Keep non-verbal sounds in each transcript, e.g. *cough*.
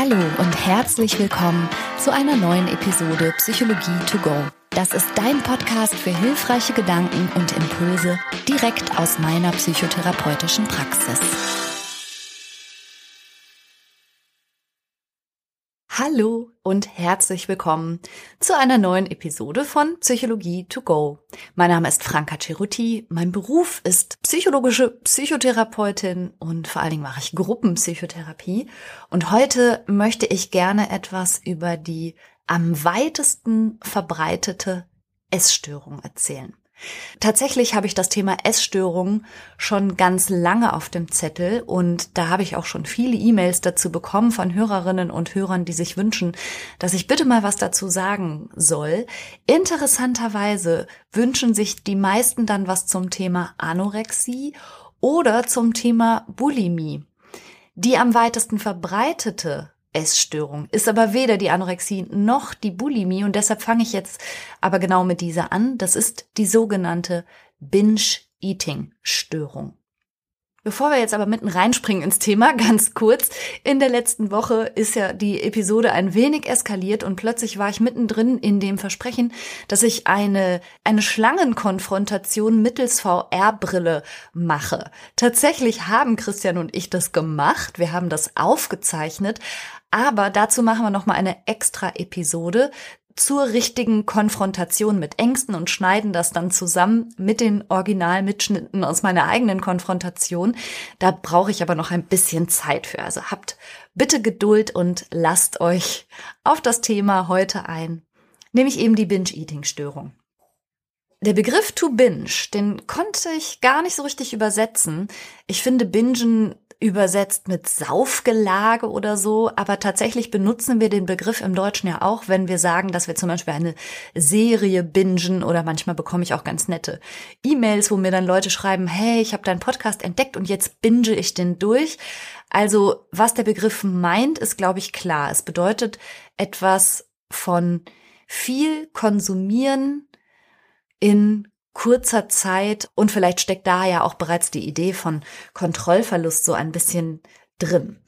Hallo und herzlich willkommen zu einer neuen Episode Psychologie to go. Das ist dein Podcast für hilfreiche Gedanken und Impulse direkt aus meiner psychotherapeutischen Praxis. Hallo und herzlich willkommen zu einer neuen Episode von Psychologie to go. Mein Name ist Franka Ceruti. Mein Beruf ist psychologische Psychotherapeutin und vor allen Dingen mache ich Gruppenpsychotherapie. Und heute möchte ich gerne etwas über die am weitesten verbreitete Essstörung erzählen. Tatsächlich habe ich das Thema Essstörungen schon ganz lange auf dem Zettel und da habe ich auch schon viele E-Mails dazu bekommen von Hörerinnen und Hörern, die sich wünschen, dass ich bitte mal was dazu sagen soll. Interessanterweise wünschen sich die meisten dann was zum Thema Anorexie oder zum Thema Bulimie. Die am weitesten verbreitete Essstörung, ist aber weder die Anorexie noch die Bulimie und deshalb fange ich jetzt aber genau mit dieser an. Das ist die sogenannte Binge-Eating-Störung. Bevor wir jetzt aber mitten reinspringen ins Thema, *laughs* ganz kurz. In der letzten Woche ist ja die Episode ein wenig eskaliert und plötzlich war ich mittendrin in dem Versprechen, dass ich eine, eine Schlangenkonfrontation mittels VR-Brille mache. Tatsächlich haben Christian und ich das gemacht. Wir haben das aufgezeichnet. Aber dazu machen wir nochmal eine extra Episode zur richtigen Konfrontation mit Ängsten und schneiden das dann zusammen mit den Originalmitschnitten aus meiner eigenen Konfrontation. Da brauche ich aber noch ein bisschen Zeit für. Also habt bitte Geduld und lasst euch auf das Thema heute ein, nämlich eben die Binge-Eating-Störung. Der Begriff to binge, den konnte ich gar nicht so richtig übersetzen. Ich finde Bingen übersetzt mit Saufgelage oder so, aber tatsächlich benutzen wir den Begriff im Deutschen ja auch, wenn wir sagen, dass wir zum Beispiel eine Serie bingen oder manchmal bekomme ich auch ganz nette E-Mails, wo mir dann Leute schreiben, hey, ich habe deinen Podcast entdeckt und jetzt binge ich den durch. Also was der Begriff meint, ist, glaube ich, klar. Es bedeutet etwas von viel konsumieren in kurzer Zeit und vielleicht steckt da ja auch bereits die Idee von Kontrollverlust so ein bisschen drin.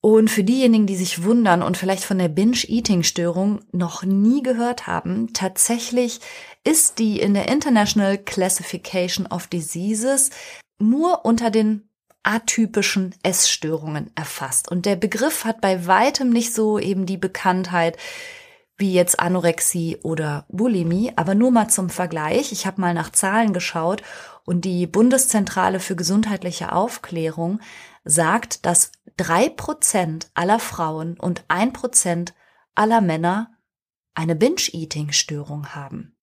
Und für diejenigen, die sich wundern und vielleicht von der Binge-Eating-Störung noch nie gehört haben, tatsächlich ist die in der International Classification of Diseases nur unter den atypischen Essstörungen erfasst. Und der Begriff hat bei weitem nicht so eben die Bekanntheit wie jetzt Anorexie oder Bulimie, aber nur mal zum Vergleich. Ich habe mal nach Zahlen geschaut und die Bundeszentrale für gesundheitliche Aufklärung sagt, dass drei Prozent aller Frauen und ein Prozent aller Männer eine Binge-Eating-Störung haben.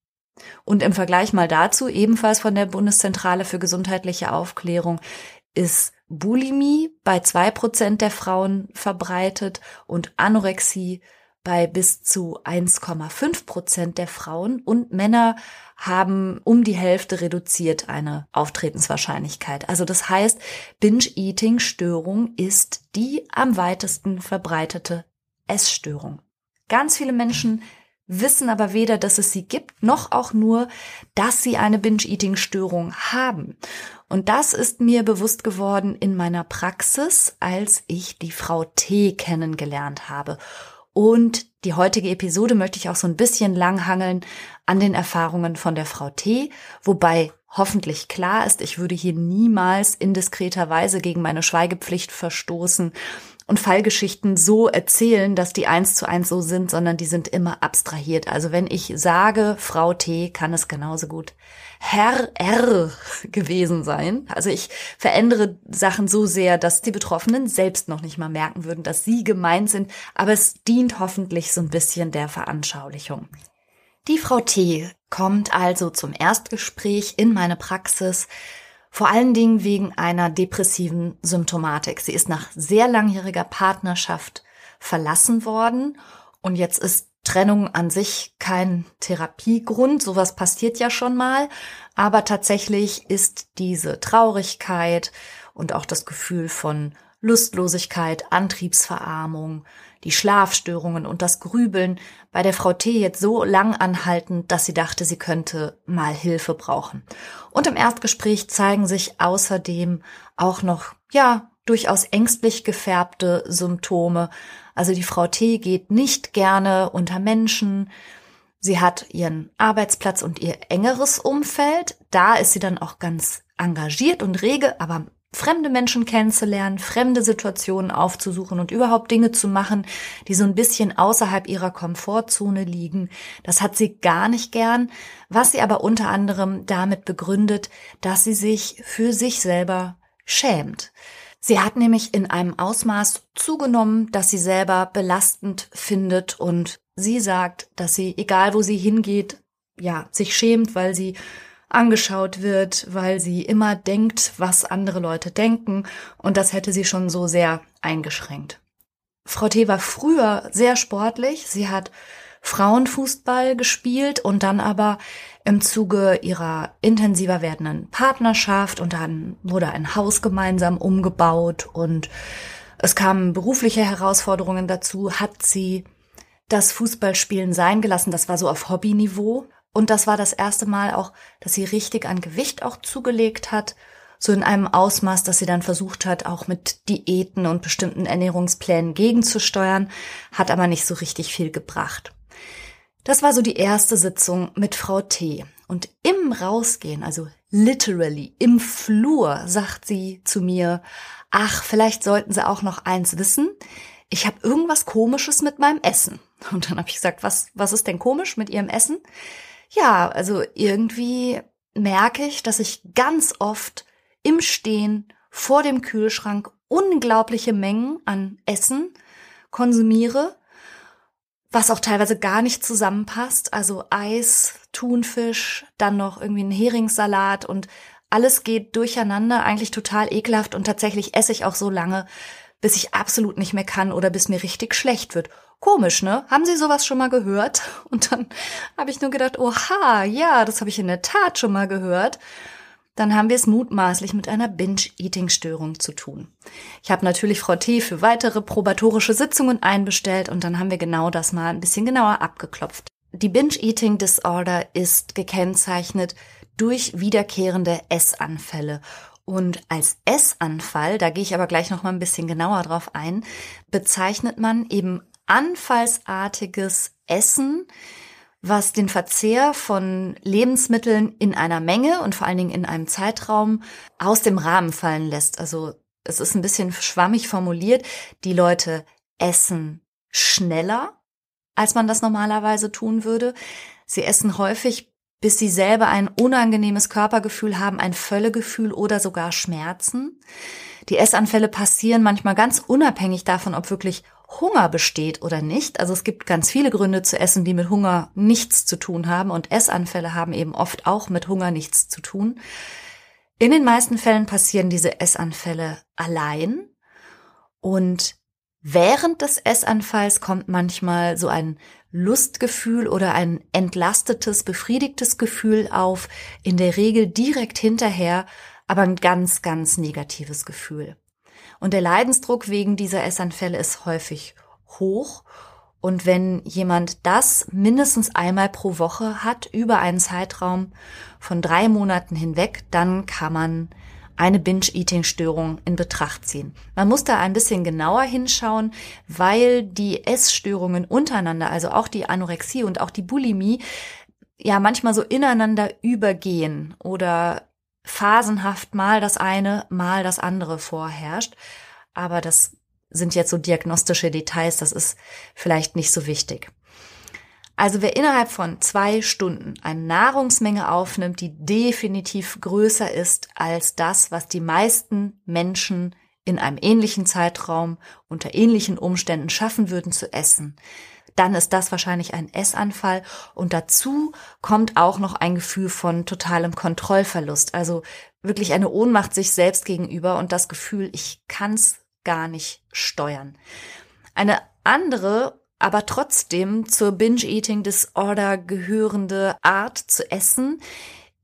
Und im Vergleich mal dazu, ebenfalls von der Bundeszentrale für gesundheitliche Aufklärung, ist Bulimie bei zwei Prozent der Frauen verbreitet und Anorexie bei bis zu 1,5 Prozent der Frauen und Männer haben um die Hälfte reduziert eine Auftretenswahrscheinlichkeit. Also das heißt, Binge-Eating-Störung ist die am weitesten verbreitete Essstörung. Ganz viele Menschen wissen aber weder, dass es sie gibt, noch auch nur, dass sie eine Binge-Eating-Störung haben. Und das ist mir bewusst geworden in meiner Praxis, als ich die Frau T kennengelernt habe. Und die heutige Episode möchte ich auch so ein bisschen langhangeln an den Erfahrungen von der Frau T, wobei hoffentlich klar ist, ich würde hier niemals indiskreterweise gegen meine Schweigepflicht verstoßen und Fallgeschichten so erzählen, dass die eins zu eins so sind, sondern die sind immer abstrahiert. Also wenn ich sage, Frau T, kann es genauso gut Herr R *laughs* gewesen sein. Also ich verändere Sachen so sehr, dass die Betroffenen selbst noch nicht mal merken würden, dass sie gemeint sind, aber es dient hoffentlich so ein bisschen der Veranschaulichung. Die Frau T kommt also zum Erstgespräch in meine Praxis vor allen Dingen wegen einer depressiven Symptomatik. Sie ist nach sehr langjähriger Partnerschaft verlassen worden. Und jetzt ist Trennung an sich kein Therapiegrund, sowas passiert ja schon mal, aber tatsächlich ist diese Traurigkeit und auch das Gefühl von Lustlosigkeit, Antriebsverarmung, die Schlafstörungen und das Grübeln bei der Frau T jetzt so lang anhalten, dass sie dachte, sie könnte mal Hilfe brauchen. Und im Erstgespräch zeigen sich außerdem auch noch, ja, durchaus ängstlich gefärbte Symptome. Also die Frau T geht nicht gerne unter Menschen. Sie hat ihren Arbeitsplatz und ihr engeres Umfeld. Da ist sie dann auch ganz engagiert und rege, aber fremde Menschen kennenzulernen, fremde Situationen aufzusuchen und überhaupt Dinge zu machen, die so ein bisschen außerhalb ihrer Komfortzone liegen. Das hat sie gar nicht gern, was sie aber unter anderem damit begründet, dass sie sich für sich selber schämt. Sie hat nämlich in einem Ausmaß zugenommen, dass sie selber belastend findet und sie sagt, dass sie, egal wo sie hingeht, ja, sich schämt, weil sie angeschaut wird, weil sie immer denkt, was andere Leute denken und das hätte sie schon so sehr eingeschränkt. Frau T. war früher sehr sportlich. Sie hat Frauenfußball gespielt und dann aber im Zuge ihrer intensiver werdenden Partnerschaft und dann wurde ein Haus gemeinsam umgebaut und es kamen berufliche Herausforderungen dazu, hat sie das Fußballspielen sein gelassen. Das war so auf Hobbyniveau und das war das erste Mal auch, dass sie richtig an Gewicht auch zugelegt hat, so in einem Ausmaß, dass sie dann versucht hat, auch mit Diäten und bestimmten Ernährungsplänen gegenzusteuern, hat aber nicht so richtig viel gebracht. Das war so die erste Sitzung mit Frau T. Und im Rausgehen, also literally im Flur, sagt sie zu mir, ach, vielleicht sollten Sie auch noch eins wissen. Ich habe irgendwas Komisches mit meinem Essen. Und dann habe ich gesagt, was, was ist denn komisch mit Ihrem Essen? Ja, also irgendwie merke ich, dass ich ganz oft im Stehen vor dem Kühlschrank unglaubliche Mengen an Essen konsumiere, was auch teilweise gar nicht zusammenpasst. Also Eis, Thunfisch, dann noch irgendwie ein Heringssalat und alles geht durcheinander, eigentlich total ekelhaft und tatsächlich esse ich auch so lange, bis ich absolut nicht mehr kann oder bis mir richtig schlecht wird. Komisch, ne? Haben Sie sowas schon mal gehört? *laughs* Und dann habe ich nur gedacht, oha, ja, das habe ich in der Tat schon mal gehört. Dann haben wir es mutmaßlich mit einer Binge-Eating-Störung zu tun. Ich habe natürlich Frau T. für weitere probatorische Sitzungen einbestellt und dann haben wir genau das mal ein bisschen genauer abgeklopft. Die Binge-Eating Disorder ist gekennzeichnet durch wiederkehrende Essanfälle und als Essanfall, da gehe ich aber gleich noch mal ein bisschen genauer drauf ein, bezeichnet man eben anfallsartiges Essen, was den Verzehr von Lebensmitteln in einer Menge und vor allen Dingen in einem Zeitraum aus dem Rahmen fallen lässt. Also es ist ein bisschen schwammig formuliert. Die Leute essen schneller, als man das normalerweise tun würde. Sie essen häufig, bis sie selber ein unangenehmes Körpergefühl haben, ein Völlegefühl oder sogar Schmerzen. Die Essanfälle passieren manchmal ganz unabhängig davon, ob wirklich Hunger besteht oder nicht. Also es gibt ganz viele Gründe zu essen, die mit Hunger nichts zu tun haben und Essanfälle haben eben oft auch mit Hunger nichts zu tun. In den meisten Fällen passieren diese Essanfälle allein und während des Essanfalls kommt manchmal so ein Lustgefühl oder ein entlastetes, befriedigtes Gefühl auf, in der Regel direkt hinterher, aber ein ganz, ganz negatives Gefühl. Und der Leidensdruck wegen dieser Essanfälle ist häufig hoch. Und wenn jemand das mindestens einmal pro Woche hat, über einen Zeitraum von drei Monaten hinweg, dann kann man eine Binge-Eating-Störung in Betracht ziehen. Man muss da ein bisschen genauer hinschauen, weil die Essstörungen untereinander, also auch die Anorexie und auch die Bulimie, ja manchmal so ineinander übergehen oder phasenhaft mal das eine, mal das andere vorherrscht. Aber das sind jetzt so diagnostische Details, das ist vielleicht nicht so wichtig. Also wer innerhalb von zwei Stunden eine Nahrungsmenge aufnimmt, die definitiv größer ist als das, was die meisten Menschen in einem ähnlichen Zeitraum unter ähnlichen Umständen schaffen würden zu essen, dann ist das wahrscheinlich ein Essanfall. Und dazu kommt auch noch ein Gefühl von totalem Kontrollverlust. Also wirklich eine Ohnmacht sich selbst gegenüber und das Gefühl, ich kann's gar nicht steuern. Eine andere, aber trotzdem zur Binge-Eating Disorder gehörende Art zu essen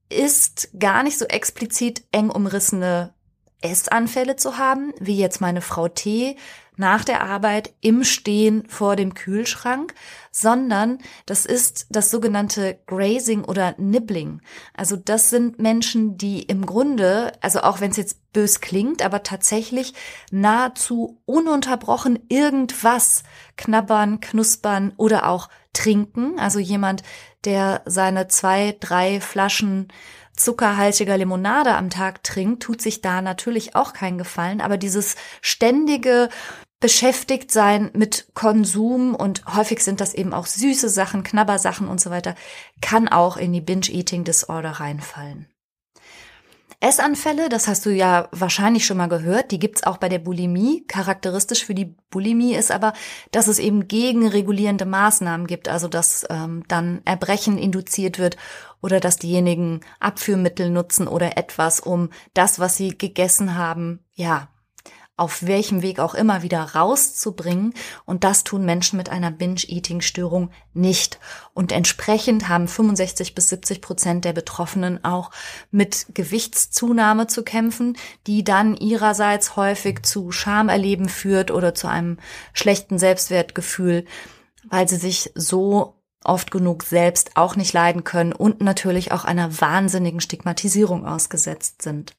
ist gar nicht so explizit eng umrissene Essanfälle zu haben, wie jetzt meine Frau T nach der Arbeit im Stehen vor dem Kühlschrank, sondern das ist das sogenannte Grazing oder Nibbling. Also das sind Menschen, die im Grunde, also auch wenn es jetzt bös klingt, aber tatsächlich nahezu ununterbrochen irgendwas knabbern, knuspern oder auch trinken. Also jemand, der seine zwei, drei Flaschen zuckerhaltiger Limonade am Tag trinkt, tut sich da natürlich auch keinen Gefallen. Aber dieses ständige beschäftigt sein mit Konsum und häufig sind das eben auch süße Sachen, Knabbersachen und so weiter, kann auch in die Binge-Eating-Disorder reinfallen. Essanfälle, das hast du ja wahrscheinlich schon mal gehört, die gibt's auch bei der Bulimie. Charakteristisch für die Bulimie ist aber, dass es eben gegenregulierende Maßnahmen gibt, also dass ähm, dann Erbrechen induziert wird oder dass diejenigen Abführmittel nutzen oder etwas, um das, was sie gegessen haben, ja, auf welchem Weg auch immer wieder rauszubringen. Und das tun Menschen mit einer Binge-Eating-Störung nicht. Und entsprechend haben 65 bis 70 Prozent der Betroffenen auch mit Gewichtszunahme zu kämpfen, die dann ihrerseits häufig zu Schamerleben führt oder zu einem schlechten Selbstwertgefühl, weil sie sich so oft genug selbst auch nicht leiden können und natürlich auch einer wahnsinnigen Stigmatisierung ausgesetzt sind.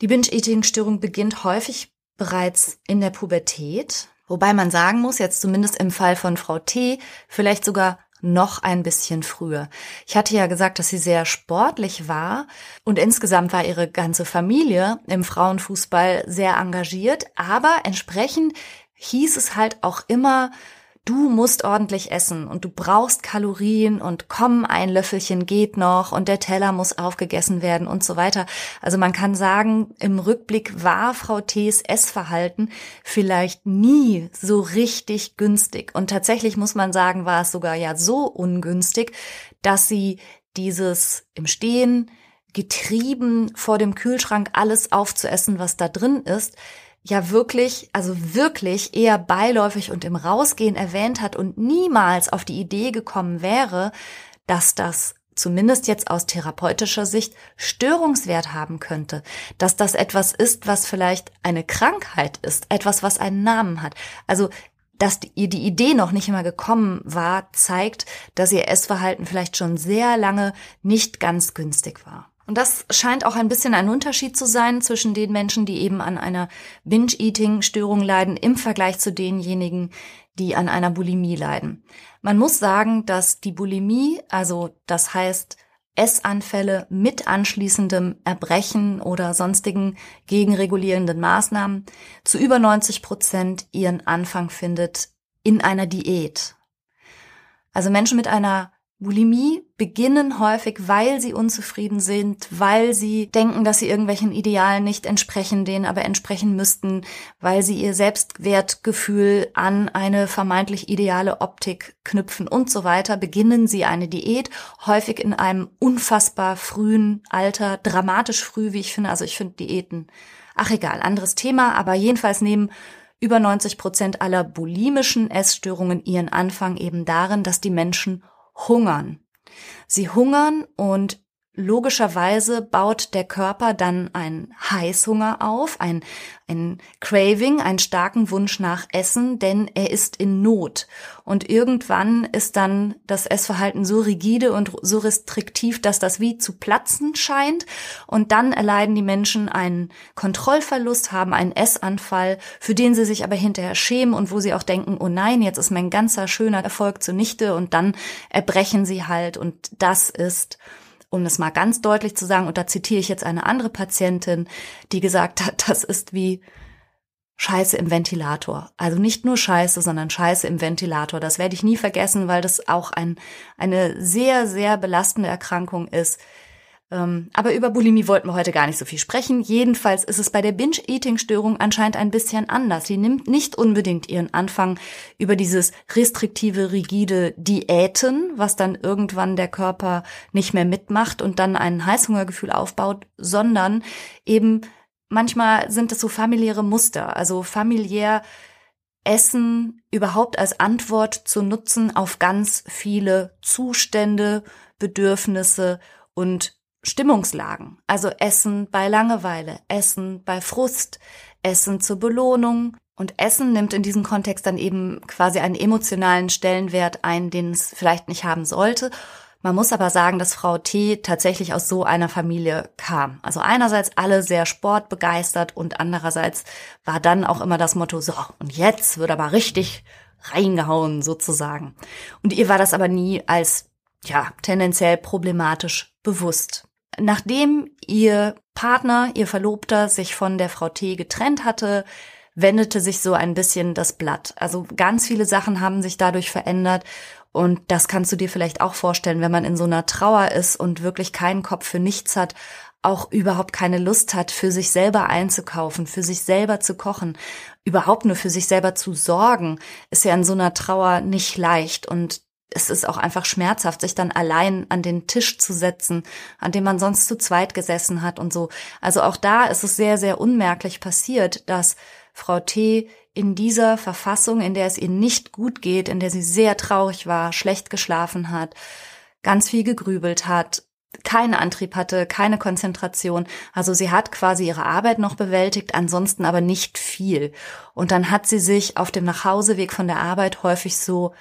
Die Binge-Eating-Störung beginnt häufig bereits in der Pubertät, wobei man sagen muss, jetzt zumindest im Fall von Frau T, vielleicht sogar noch ein bisschen früher. Ich hatte ja gesagt, dass sie sehr sportlich war und insgesamt war ihre ganze Familie im Frauenfußball sehr engagiert, aber entsprechend hieß es halt auch immer, du musst ordentlich essen und du brauchst Kalorien und komm, ein Löffelchen geht noch und der Teller muss aufgegessen werden und so weiter. Also man kann sagen, im Rückblick war Frau T.'s Essverhalten vielleicht nie so richtig günstig. Und tatsächlich muss man sagen, war es sogar ja so ungünstig, dass sie dieses im Stehen getrieben vor dem Kühlschrank alles aufzuessen, was da drin ist, ja wirklich, also wirklich eher beiläufig und im Rausgehen erwähnt hat und niemals auf die Idee gekommen wäre, dass das zumindest jetzt aus therapeutischer Sicht Störungswert haben könnte, dass das etwas ist, was vielleicht eine Krankheit ist, etwas, was einen Namen hat. Also dass ihr die Idee noch nicht immer gekommen war, zeigt, dass ihr Essverhalten vielleicht schon sehr lange nicht ganz günstig war. Und das scheint auch ein bisschen ein Unterschied zu sein zwischen den Menschen, die eben an einer Binge-Eating-Störung leiden, im Vergleich zu denjenigen, die an einer Bulimie leiden. Man muss sagen, dass die Bulimie, also das heißt Essanfälle mit anschließendem Erbrechen oder sonstigen gegenregulierenden Maßnahmen, zu über 90 Prozent ihren Anfang findet in einer Diät. Also Menschen mit einer Bulimie beginnen häufig, weil sie unzufrieden sind, weil sie denken, dass sie irgendwelchen Idealen nicht entsprechen, denen aber entsprechen müssten, weil sie ihr Selbstwertgefühl an eine vermeintlich ideale Optik knüpfen und so weiter, beginnen sie eine Diät, häufig in einem unfassbar frühen Alter, dramatisch früh, wie ich finde. Also ich finde Diäten, ach egal, anderes Thema, aber jedenfalls nehmen über 90 Prozent aller bulimischen Essstörungen ihren Anfang eben darin, dass die Menschen hungern. Sie hungern und logischerweise baut der Körper dann einen Heißhunger auf, ein, ein Craving, einen starken Wunsch nach Essen, denn er ist in Not. Und irgendwann ist dann das Essverhalten so rigide und so restriktiv, dass das wie zu platzen scheint. Und dann erleiden die Menschen einen Kontrollverlust, haben einen Essanfall, für den sie sich aber hinterher schämen und wo sie auch denken, oh nein, jetzt ist mein ganzer schöner Erfolg zunichte und dann erbrechen sie halt. Und das ist um es mal ganz deutlich zu sagen, und da zitiere ich jetzt eine andere Patientin, die gesagt hat, das ist wie Scheiße im Ventilator. Also nicht nur Scheiße, sondern Scheiße im Ventilator. Das werde ich nie vergessen, weil das auch ein, eine sehr, sehr belastende Erkrankung ist, aber über Bulimie wollten wir heute gar nicht so viel sprechen. Jedenfalls ist es bei der Binge-Eating-Störung anscheinend ein bisschen anders. Sie nimmt nicht unbedingt ihren Anfang über dieses restriktive, rigide Diäten, was dann irgendwann der Körper nicht mehr mitmacht und dann ein Heißhungergefühl aufbaut, sondern eben manchmal sind es so familiäre Muster, also familiär Essen überhaupt als Antwort zu nutzen auf ganz viele Zustände, Bedürfnisse und Stimmungslagen, also Essen bei Langeweile, Essen bei Frust, Essen zur Belohnung, Und Essen nimmt in diesem Kontext dann eben quasi einen emotionalen Stellenwert ein, den es vielleicht nicht haben sollte. Man muss aber sagen, dass Frau T tatsächlich aus so einer Familie kam. Also einerseits alle sehr sportbegeistert und andererseits war dann auch immer das Motto, so, und jetzt wird aber richtig reingehauen sozusagen. Und ihr war das aber nie als, ja, tendenziell problematisch bewusst. Nachdem ihr Partner, ihr Verlobter sich von der Frau T getrennt hatte, wendete sich so ein bisschen das Blatt. Also ganz viele Sachen haben sich dadurch verändert und das kannst du dir vielleicht auch vorstellen, wenn man in so einer Trauer ist und wirklich keinen Kopf für nichts hat, auch überhaupt keine Lust hat, für sich selber einzukaufen, für sich selber zu kochen, überhaupt nur für sich selber zu sorgen, ist ja in so einer Trauer nicht leicht und es ist auch einfach schmerzhaft, sich dann allein an den Tisch zu setzen, an dem man sonst zu zweit gesessen hat und so. Also auch da ist es sehr, sehr unmerklich passiert, dass Frau T in dieser Verfassung, in der es ihr nicht gut geht, in der sie sehr traurig war, schlecht geschlafen hat, ganz viel gegrübelt hat, keinen Antrieb hatte, keine Konzentration. Also sie hat quasi ihre Arbeit noch bewältigt, ansonsten aber nicht viel. Und dann hat sie sich auf dem Nachhauseweg von der Arbeit häufig so,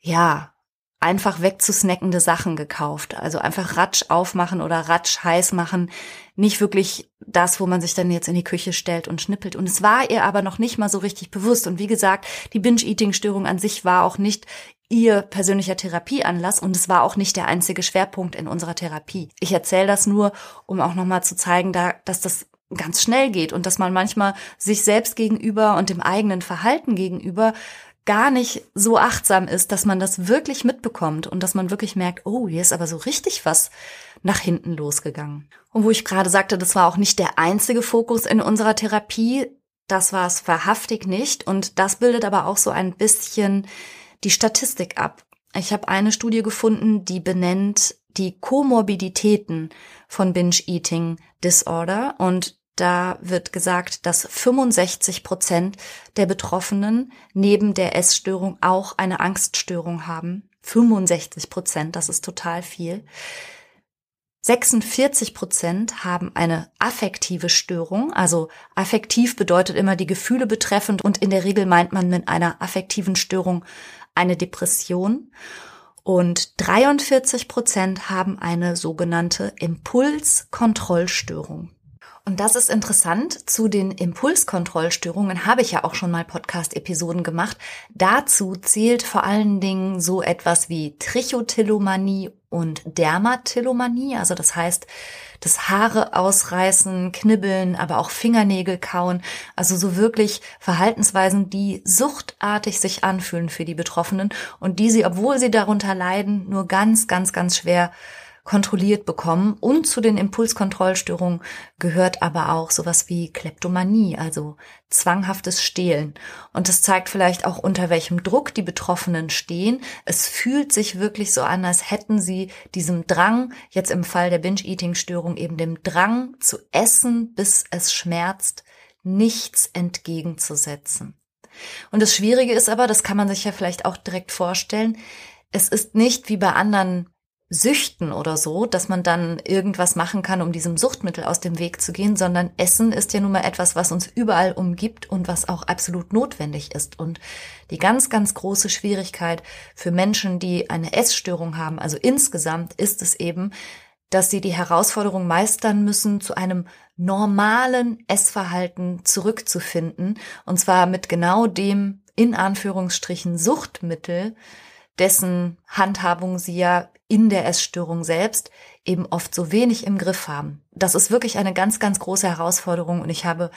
ja, einfach wegzusnackende Sachen gekauft. Also einfach ratsch aufmachen oder ratsch heiß machen. Nicht wirklich das, wo man sich dann jetzt in die Küche stellt und schnippelt. Und es war ihr aber noch nicht mal so richtig bewusst. Und wie gesagt, die Binge-Eating-Störung an sich war auch nicht ihr persönlicher Therapieanlass und es war auch nicht der einzige Schwerpunkt in unserer Therapie. Ich erzähle das nur, um auch nochmal zu zeigen, dass das ganz schnell geht und dass man manchmal sich selbst gegenüber und dem eigenen Verhalten gegenüber gar nicht so achtsam ist, dass man das wirklich mitbekommt und dass man wirklich merkt, oh, hier ist aber so richtig was nach hinten losgegangen. Und wo ich gerade sagte, das war auch nicht der einzige Fokus in unserer Therapie, das war es wahrhaftig nicht und das bildet aber auch so ein bisschen die Statistik ab. Ich habe eine Studie gefunden, die benennt die Komorbiditäten von Binge Eating Disorder und da wird gesagt, dass 65 Prozent der Betroffenen neben der Essstörung auch eine Angststörung haben. 65 Prozent, das ist total viel. 46 Prozent haben eine affektive Störung. Also affektiv bedeutet immer die Gefühle betreffend und in der Regel meint man mit einer affektiven Störung eine Depression. Und 43 Prozent haben eine sogenannte Impulskontrollstörung. Und das ist interessant. Zu den Impulskontrollstörungen habe ich ja auch schon mal Podcast-Episoden gemacht. Dazu zählt vor allen Dingen so etwas wie Trichotillomanie und Dermatillomanie. Also das heißt, das Haare ausreißen, knibbeln, aber auch Fingernägel kauen. Also so wirklich Verhaltensweisen, die suchtartig sich anfühlen für die Betroffenen und die sie, obwohl sie darunter leiden, nur ganz, ganz, ganz schwer kontrolliert bekommen. Und zu den Impulskontrollstörungen gehört aber auch sowas wie Kleptomanie, also zwanghaftes Stehlen. Und das zeigt vielleicht auch, unter welchem Druck die Betroffenen stehen. Es fühlt sich wirklich so an, als hätten sie diesem Drang, jetzt im Fall der Binge-Eating-Störung eben dem Drang zu essen, bis es schmerzt, nichts entgegenzusetzen. Und das Schwierige ist aber, das kann man sich ja vielleicht auch direkt vorstellen, es ist nicht wie bei anderen Süchten oder so, dass man dann irgendwas machen kann, um diesem Suchtmittel aus dem Weg zu gehen, sondern Essen ist ja nun mal etwas, was uns überall umgibt und was auch absolut notwendig ist. Und die ganz, ganz große Schwierigkeit für Menschen, die eine Essstörung haben, also insgesamt ist es eben, dass sie die Herausforderung meistern müssen, zu einem normalen Essverhalten zurückzufinden, und zwar mit genau dem in Anführungsstrichen Suchtmittel, dessen Handhabung sie ja in der Essstörung selbst eben oft so wenig im Griff haben. Das ist wirklich eine ganz, ganz große Herausforderung und ich habe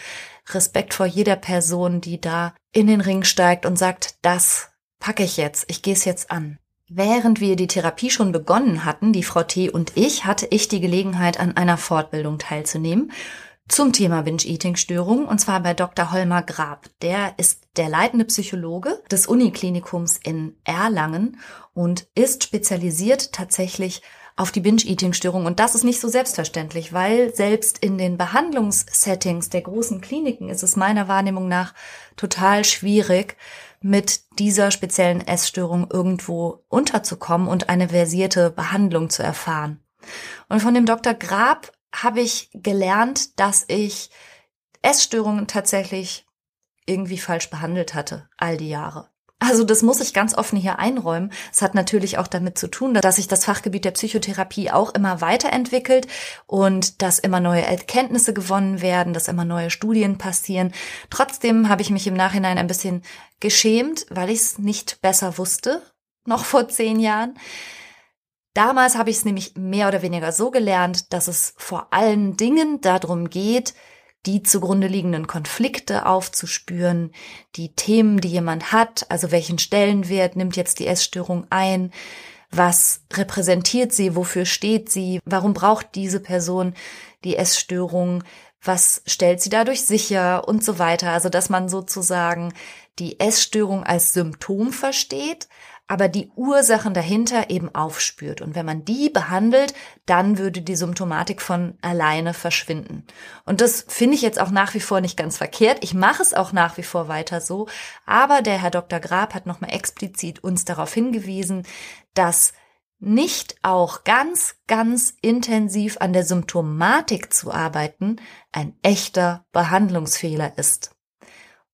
Respekt vor jeder Person, die da in den Ring steigt und sagt, das packe ich jetzt, ich gehe es jetzt an. Während wir die Therapie schon begonnen hatten, die Frau T. und ich, hatte ich die Gelegenheit, an einer Fortbildung teilzunehmen zum Thema Binge-Eating-Störung und zwar bei Dr. Holmer Grab. Der ist der leitende Psychologe des Uniklinikums in Erlangen und ist spezialisiert tatsächlich auf die Binge-Eating-Störung. Und das ist nicht so selbstverständlich, weil selbst in den Behandlungssettings der großen Kliniken ist es meiner Wahrnehmung nach total schwierig, mit dieser speziellen Essstörung irgendwo unterzukommen und eine versierte Behandlung zu erfahren. Und von dem Dr. Grab habe ich gelernt, dass ich Essstörungen tatsächlich irgendwie falsch behandelt hatte, all die Jahre. Also das muss ich ganz offen hier einräumen. Es hat natürlich auch damit zu tun, dass sich das Fachgebiet der Psychotherapie auch immer weiterentwickelt und dass immer neue Erkenntnisse gewonnen werden, dass immer neue Studien passieren. Trotzdem habe ich mich im Nachhinein ein bisschen geschämt, weil ich es nicht besser wusste, noch vor zehn Jahren. Damals habe ich es nämlich mehr oder weniger so gelernt, dass es vor allen Dingen darum geht, die zugrunde liegenden Konflikte aufzuspüren, die Themen, die jemand hat, also welchen Stellenwert nimmt jetzt die Essstörung ein, was repräsentiert sie, wofür steht sie, warum braucht diese Person die Essstörung, was stellt sie dadurch sicher und so weiter. Also dass man sozusagen die Essstörung als Symptom versteht, aber die Ursachen dahinter eben aufspürt. Und wenn man die behandelt, dann würde die Symptomatik von alleine verschwinden. Und das finde ich jetzt auch nach wie vor nicht ganz verkehrt. Ich mache es auch nach wie vor weiter so. Aber der Herr Dr. Grab hat nochmal explizit uns darauf hingewiesen, dass nicht auch ganz, ganz intensiv an der Symptomatik zu arbeiten ein echter Behandlungsfehler ist.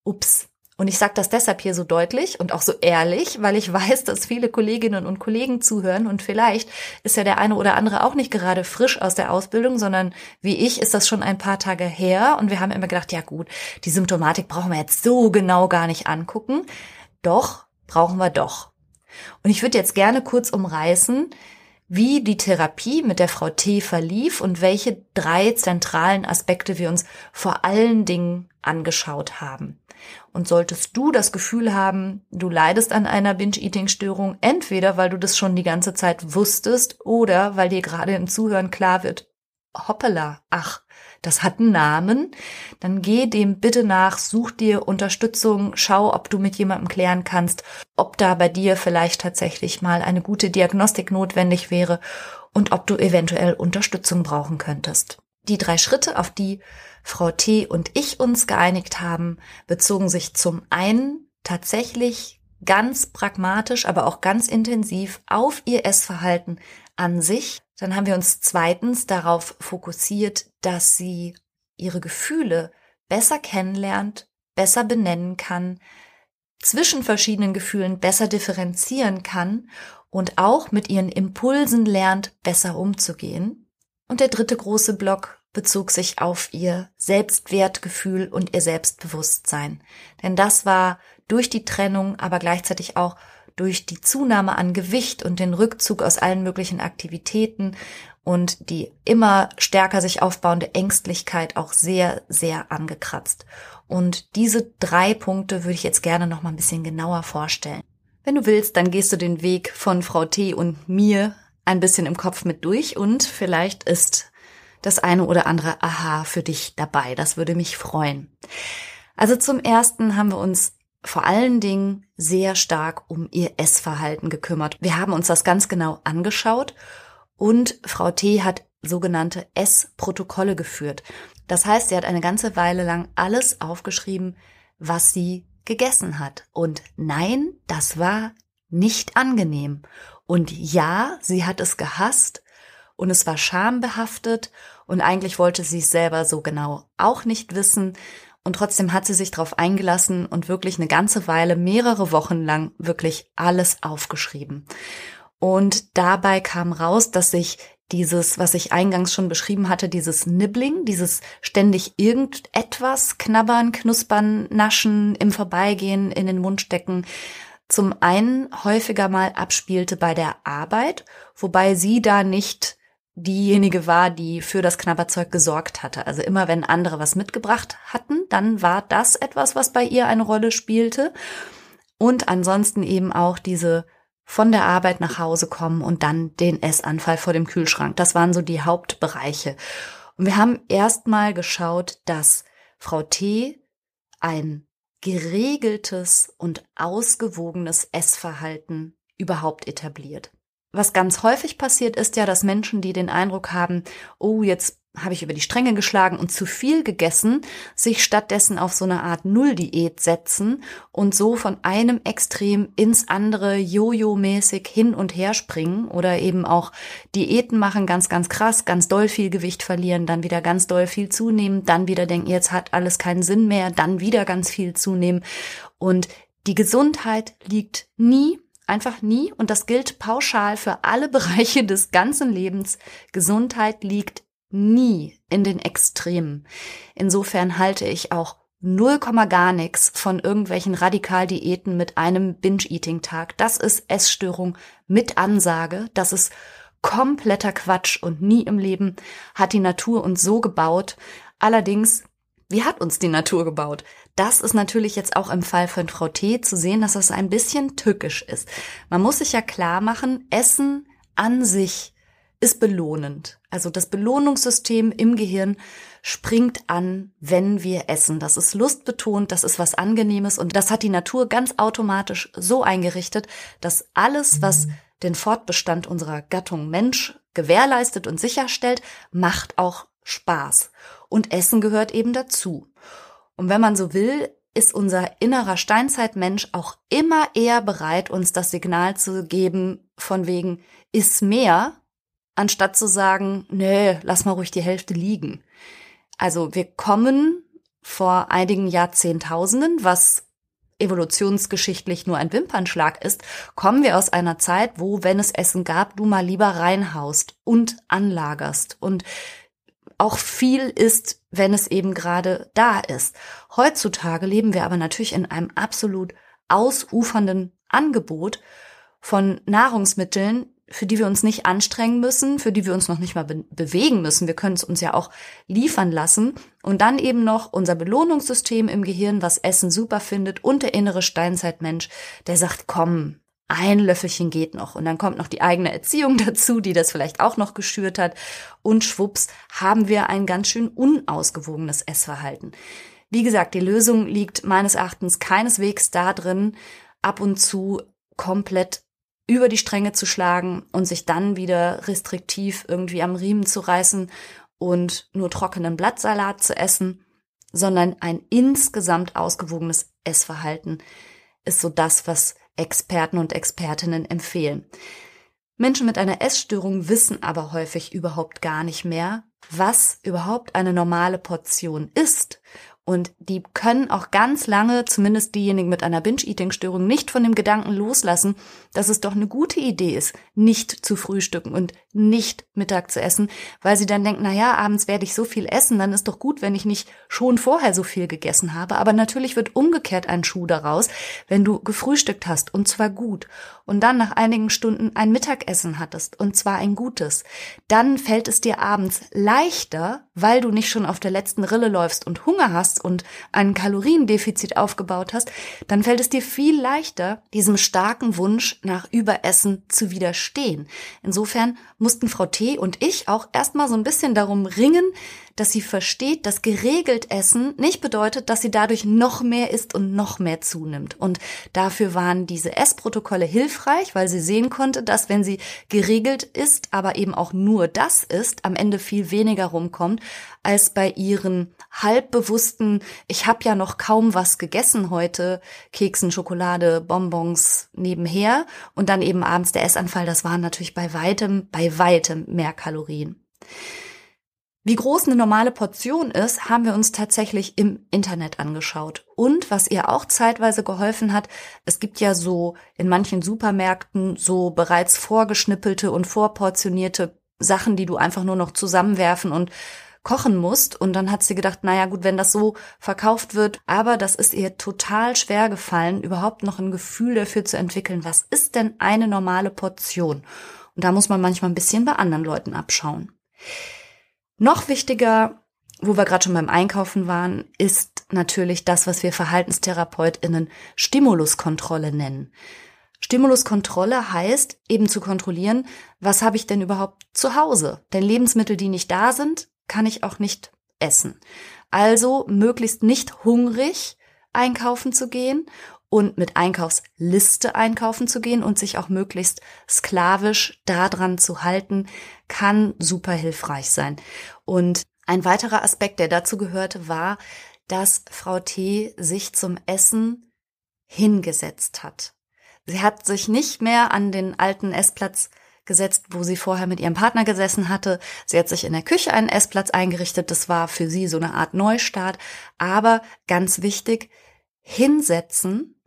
Ups, und ich sage das deshalb hier so deutlich und auch so ehrlich, weil ich *laughs* weiß, dass viele Kolleginnen und Kollegen zuhören und vielleicht ist ja der eine oder andere auch nicht gerade frisch aus der Ausbildung, sondern wie ich ist das schon ein paar Tage her und wir haben immer gedacht, ja gut, die Symptomatik brauchen wir jetzt so genau gar nicht angucken. Doch, brauchen wir doch. Und ich würde jetzt gerne kurz umreißen, wie die Therapie mit der Frau T verlief und welche drei zentralen Aspekte wir uns vor allen Dingen angeschaut haben. Und solltest du das Gefühl haben, du leidest an einer Binge-Eating-Störung, entweder weil du das schon die ganze Zeit wusstest oder weil dir gerade im Zuhören klar wird, hoppala, ach, das hat einen Namen, dann geh dem bitte nach, such dir Unterstützung, schau, ob du mit jemandem klären kannst, ob da bei dir vielleicht tatsächlich mal eine gute Diagnostik notwendig wäre und ob du eventuell Unterstützung brauchen könntest. Die drei Schritte, auf die Frau T. und ich uns geeinigt haben, bezogen sich zum einen tatsächlich ganz pragmatisch, aber auch ganz intensiv auf ihr Essverhalten an sich. Dann haben wir uns zweitens darauf fokussiert, dass sie ihre Gefühle besser kennenlernt, besser benennen kann, zwischen verschiedenen Gefühlen besser differenzieren kann und auch mit ihren Impulsen lernt, besser umzugehen. Und der dritte große Block bezog sich auf ihr Selbstwertgefühl und ihr Selbstbewusstsein. Denn das war durch die Trennung, aber gleichzeitig auch durch die Zunahme an Gewicht und den Rückzug aus allen möglichen Aktivitäten und die immer stärker sich aufbauende Ängstlichkeit auch sehr, sehr angekratzt. Und diese drei Punkte würde ich jetzt gerne noch mal ein bisschen genauer vorstellen. Wenn du willst, dann gehst du den Weg von Frau T und mir ein bisschen im Kopf mit durch und vielleicht ist das eine oder andere Aha für dich dabei. Das würde mich freuen. Also zum ersten haben wir uns vor allen Dingen sehr stark um ihr Essverhalten gekümmert. Wir haben uns das ganz genau angeschaut und Frau T hat sogenannte Essprotokolle geführt. Das heißt, sie hat eine ganze Weile lang alles aufgeschrieben, was sie gegessen hat. Und nein, das war nicht angenehm. Und ja, sie hat es gehasst und es war schambehaftet und eigentlich wollte sie es selber so genau auch nicht wissen. Und trotzdem hat sie sich darauf eingelassen und wirklich eine ganze Weile, mehrere Wochen lang wirklich alles aufgeschrieben. Und dabei kam raus, dass sich dieses, was ich eingangs schon beschrieben hatte, dieses Nibbling, dieses ständig irgendetwas knabbern, knuspern, naschen, im Vorbeigehen, in den Mund stecken, zum einen häufiger mal abspielte bei der Arbeit, wobei sie da nicht diejenige war, die für das Knabberzeug gesorgt hatte. Also immer wenn andere was mitgebracht hatten, dann war das etwas, was bei ihr eine Rolle spielte. Und ansonsten eben auch diese von der Arbeit nach Hause kommen und dann den Essanfall vor dem Kühlschrank. Das waren so die Hauptbereiche. Und wir haben erstmal geschaut, dass Frau T ein geregeltes und ausgewogenes Essverhalten überhaupt etabliert. Was ganz häufig passiert, ist ja, dass Menschen, die den Eindruck haben, oh, jetzt habe ich über die Stränge geschlagen und zu viel gegessen, sich stattdessen auf so eine Art Nulldiät setzen und so von einem Extrem ins andere Jojo-mäßig hin und her springen oder eben auch Diäten machen, ganz, ganz krass, ganz doll viel Gewicht verlieren, dann wieder ganz doll viel zunehmen, dann wieder denken, jetzt hat alles keinen Sinn mehr, dann wieder ganz viel zunehmen. Und die Gesundheit liegt nie Einfach nie, und das gilt pauschal für alle *laughs* Bereiche des ganzen Lebens, Gesundheit liegt nie in den Extremen. Insofern halte ich auch null Komma gar nichts von irgendwelchen Radikaldiäten mit einem Binge-Eating-Tag. Das ist Essstörung mit Ansage. Das ist kompletter Quatsch und nie im Leben hat die Natur uns so gebaut. Allerdings, wie hat uns die Natur gebaut? Das ist natürlich jetzt auch im Fall von Frau T zu sehen, dass das ein bisschen tückisch ist. Man muss sich ja klar machen, Essen an sich ist belohnend. Also das Belohnungssystem im Gehirn springt an, wenn wir essen. Das ist lustbetont, das ist was Angenehmes und das hat die Natur ganz automatisch so eingerichtet, dass alles, was den Fortbestand unserer Gattung Mensch gewährleistet und sicherstellt, macht auch Spaß. Und Essen gehört eben dazu. Und wenn man so will, ist unser innerer Steinzeitmensch auch immer eher bereit, uns das Signal zu geben, von wegen, iss mehr, anstatt zu sagen, nee, lass mal ruhig die Hälfte liegen. Also wir kommen vor einigen Jahrzehntausenden, was evolutionsgeschichtlich nur ein Wimpernschlag ist, kommen wir aus einer Zeit, wo, wenn es Essen gab, du mal lieber reinhaust und anlagerst und auch viel ist, wenn es eben gerade da ist. Heutzutage leben wir aber natürlich in einem absolut ausufernden Angebot von Nahrungsmitteln, für die wir uns nicht anstrengen müssen, für die wir uns noch nicht mal be bewegen müssen. Wir können es uns ja auch liefern lassen. Und dann eben noch unser Belohnungssystem im Gehirn, was Essen super findet und der innere Steinzeitmensch, der sagt, komm, ein Löffelchen geht noch. Und dann kommt noch die eigene Erziehung *laughs* dazu, die das vielleicht auch noch geschürt hat. Und schwupps haben wir ein ganz schön unausgewogenes Essverhalten. Wie gesagt, die Lösung liegt meines Erachtens keineswegs darin, ab und zu komplett über die Stränge zu schlagen und sich dann wieder restriktiv irgendwie am Riemen zu reißen und nur trockenen Blattsalat zu essen, sondern ein insgesamt ausgewogenes Essverhalten ist so das, was Experten und Expertinnen empfehlen. Menschen mit einer Essstörung wissen aber häufig überhaupt gar nicht mehr, was überhaupt eine normale Portion ist und die können auch ganz lange, zumindest diejenigen mit einer Binge-Eating-Störung, nicht von dem Gedanken loslassen, dass es doch eine gute Idee ist, nicht zu frühstücken und nicht Mittag zu essen, weil sie dann denken, na ja, abends werde ich so viel essen, dann ist doch gut, wenn ich nicht schon vorher so viel gegessen habe. Aber natürlich wird umgekehrt ein Schuh daraus, wenn du gefrühstückt hast und zwar gut und dann nach einigen Stunden ein Mittagessen hattest und zwar ein gutes. Dann fällt es dir abends leichter, weil du nicht schon auf der letzten Rille läufst und Hunger hast, und ein Kaloriendefizit aufgebaut hast, dann fällt es dir viel leichter, diesem starken Wunsch nach Überessen zu widerstehen. Insofern mussten Frau T. und ich auch erstmal so ein bisschen darum ringen, dass sie versteht, dass geregelt Essen nicht bedeutet, dass sie dadurch noch mehr isst und noch mehr zunimmt. Und dafür waren diese Essprotokolle hilfreich, weil sie sehen konnte, dass wenn sie geregelt isst, aber eben auch nur das isst, am Ende viel weniger rumkommt, als bei ihren halbbewussten, ich habe ja noch kaum was gegessen heute, Keksen, Schokolade, Bonbons nebenher und dann eben abends der Essanfall, das waren natürlich bei weitem, bei weitem mehr Kalorien. Wie groß eine normale Portion ist, haben wir uns tatsächlich im Internet angeschaut. Und was ihr auch zeitweise geholfen hat, es gibt ja so in manchen Supermärkten so bereits vorgeschnippelte und vorportionierte Sachen, die du einfach nur noch zusammenwerfen und kochen musst. Und dann hat sie gedacht, naja gut, wenn das so verkauft wird, aber das ist ihr total schwer gefallen, überhaupt noch ein Gefühl dafür zu entwickeln, was ist denn eine normale Portion? Und da muss man manchmal ein bisschen bei anderen Leuten abschauen. Noch wichtiger, wo wir gerade schon beim Einkaufen waren, ist natürlich das, was wir Verhaltenstherapeutinnen Stimuluskontrolle nennen. Stimuluskontrolle heißt eben zu kontrollieren, was habe ich denn überhaupt zu Hause? Denn Lebensmittel, die nicht da sind, kann ich auch nicht essen. Also möglichst nicht hungrig einkaufen zu gehen und mit Einkaufsliste einkaufen zu gehen und sich auch möglichst sklavisch daran zu halten, kann super hilfreich sein. Und ein weiterer Aspekt, der dazu gehörte, war, dass Frau T sich zum Essen hingesetzt hat. Sie hat sich nicht mehr an den alten Essplatz gesetzt, wo sie vorher mit ihrem Partner gesessen hatte. Sie hat sich in der Küche einen Essplatz eingerichtet. Das war für sie so eine Art Neustart. Aber ganz wichtig, hinsetzen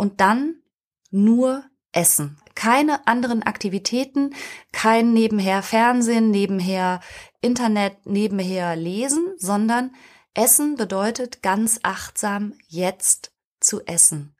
und dann nur essen. Keine anderen Aktivitäten, kein nebenher Fernsehen, nebenher Internet, nebenher lesen, sondern Essen bedeutet ganz achtsam jetzt zu essen.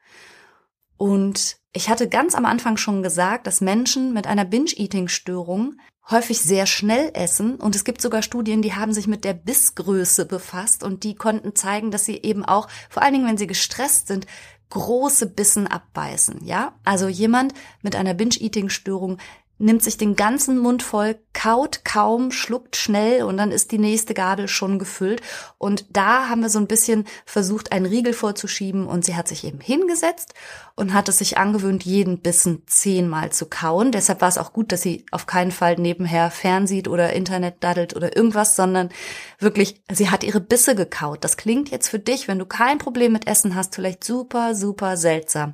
Und ich hatte ganz am Anfang schon gesagt, dass Menschen mit einer Binge-Eating-Störung häufig sehr schnell essen und es gibt sogar Studien, die haben sich mit der Bissgröße befasst und die konnten zeigen, dass sie eben auch, vor allen Dingen wenn sie gestresst sind, große Bissen abbeißen, ja? Also jemand mit einer Binge-Eating-Störung nimmt sich den ganzen Mund voll, kaut kaum, schluckt schnell und dann ist die nächste Gabel schon gefüllt. Und da haben wir so ein bisschen versucht, einen Riegel vorzuschieben und sie hat sich eben hingesetzt und hat es sich angewöhnt, jeden Bissen zehnmal zu kauen. Deshalb war es auch gut, dass sie auf keinen Fall nebenher fernsieht oder Internet daddelt oder irgendwas, sondern wirklich, sie hat ihre Bisse gekaut. Das klingt jetzt für dich, wenn du kein Problem mit Essen hast, vielleicht super, super seltsam.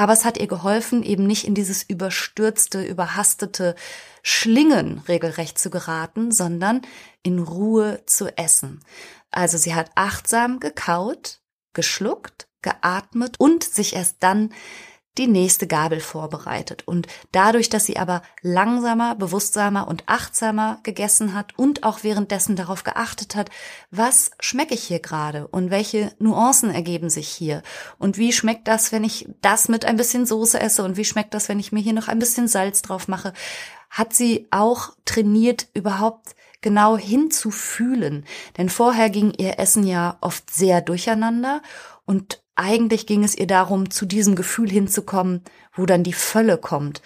Aber es hat ihr geholfen, eben nicht in dieses überstürzte, überhastete Schlingen regelrecht zu geraten, sondern in Ruhe zu essen. Also sie hat achtsam gekaut, geschluckt, geatmet und sich erst dann die nächste Gabel vorbereitet. Und dadurch, dass sie aber langsamer, bewusstsamer und achtsamer gegessen hat und auch währenddessen darauf geachtet hat, was schmecke ich hier gerade und welche Nuancen ergeben sich hier und wie schmeckt das, wenn ich das mit ein bisschen Soße esse und wie schmeckt das, wenn ich mir hier noch ein bisschen Salz drauf mache, hat sie auch trainiert, überhaupt genau hinzufühlen. Denn vorher ging ihr Essen ja oft sehr durcheinander und eigentlich ging es ihr darum, zu diesem Gefühl hinzukommen, wo dann die Fülle kommt